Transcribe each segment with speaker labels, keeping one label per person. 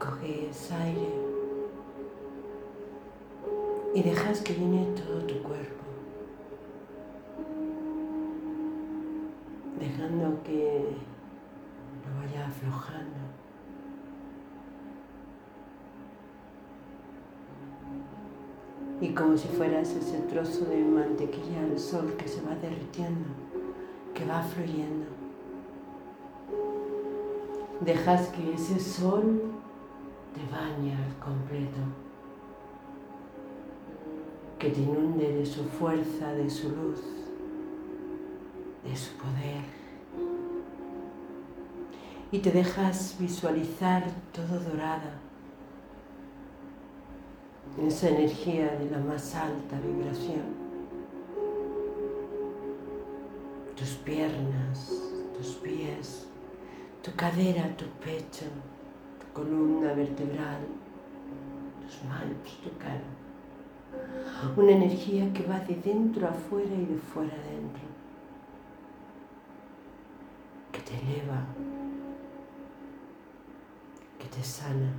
Speaker 1: coges aire y dejas que llene todo tu cuerpo, dejando que lo vaya aflojando. Y como si fueras ese trozo de mantequilla al sol que se va derritiendo, que va fluyendo. Dejas que ese sol te bañe al completo, que te inunde de su fuerza, de su luz, de su poder. Y te dejas visualizar todo dorada, esa energía de la más alta vibración. Tus piernas, tus pies, tu cadera, tu pecho, columna vertebral, tus manos, tu cara. Una energía que va de dentro afuera y de fuera adentro, que te eleva, que te sana.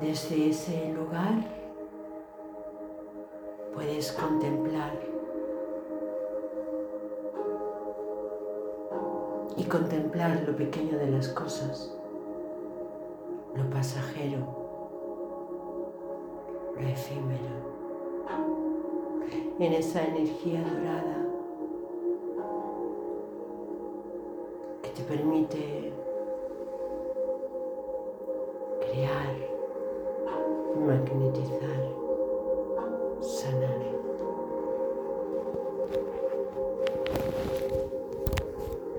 Speaker 1: Desde ese lugar puedes contemplar. Y contemplar lo pequeño de las cosas, lo pasajero, lo efímero, en esa energía dorada que te permite crear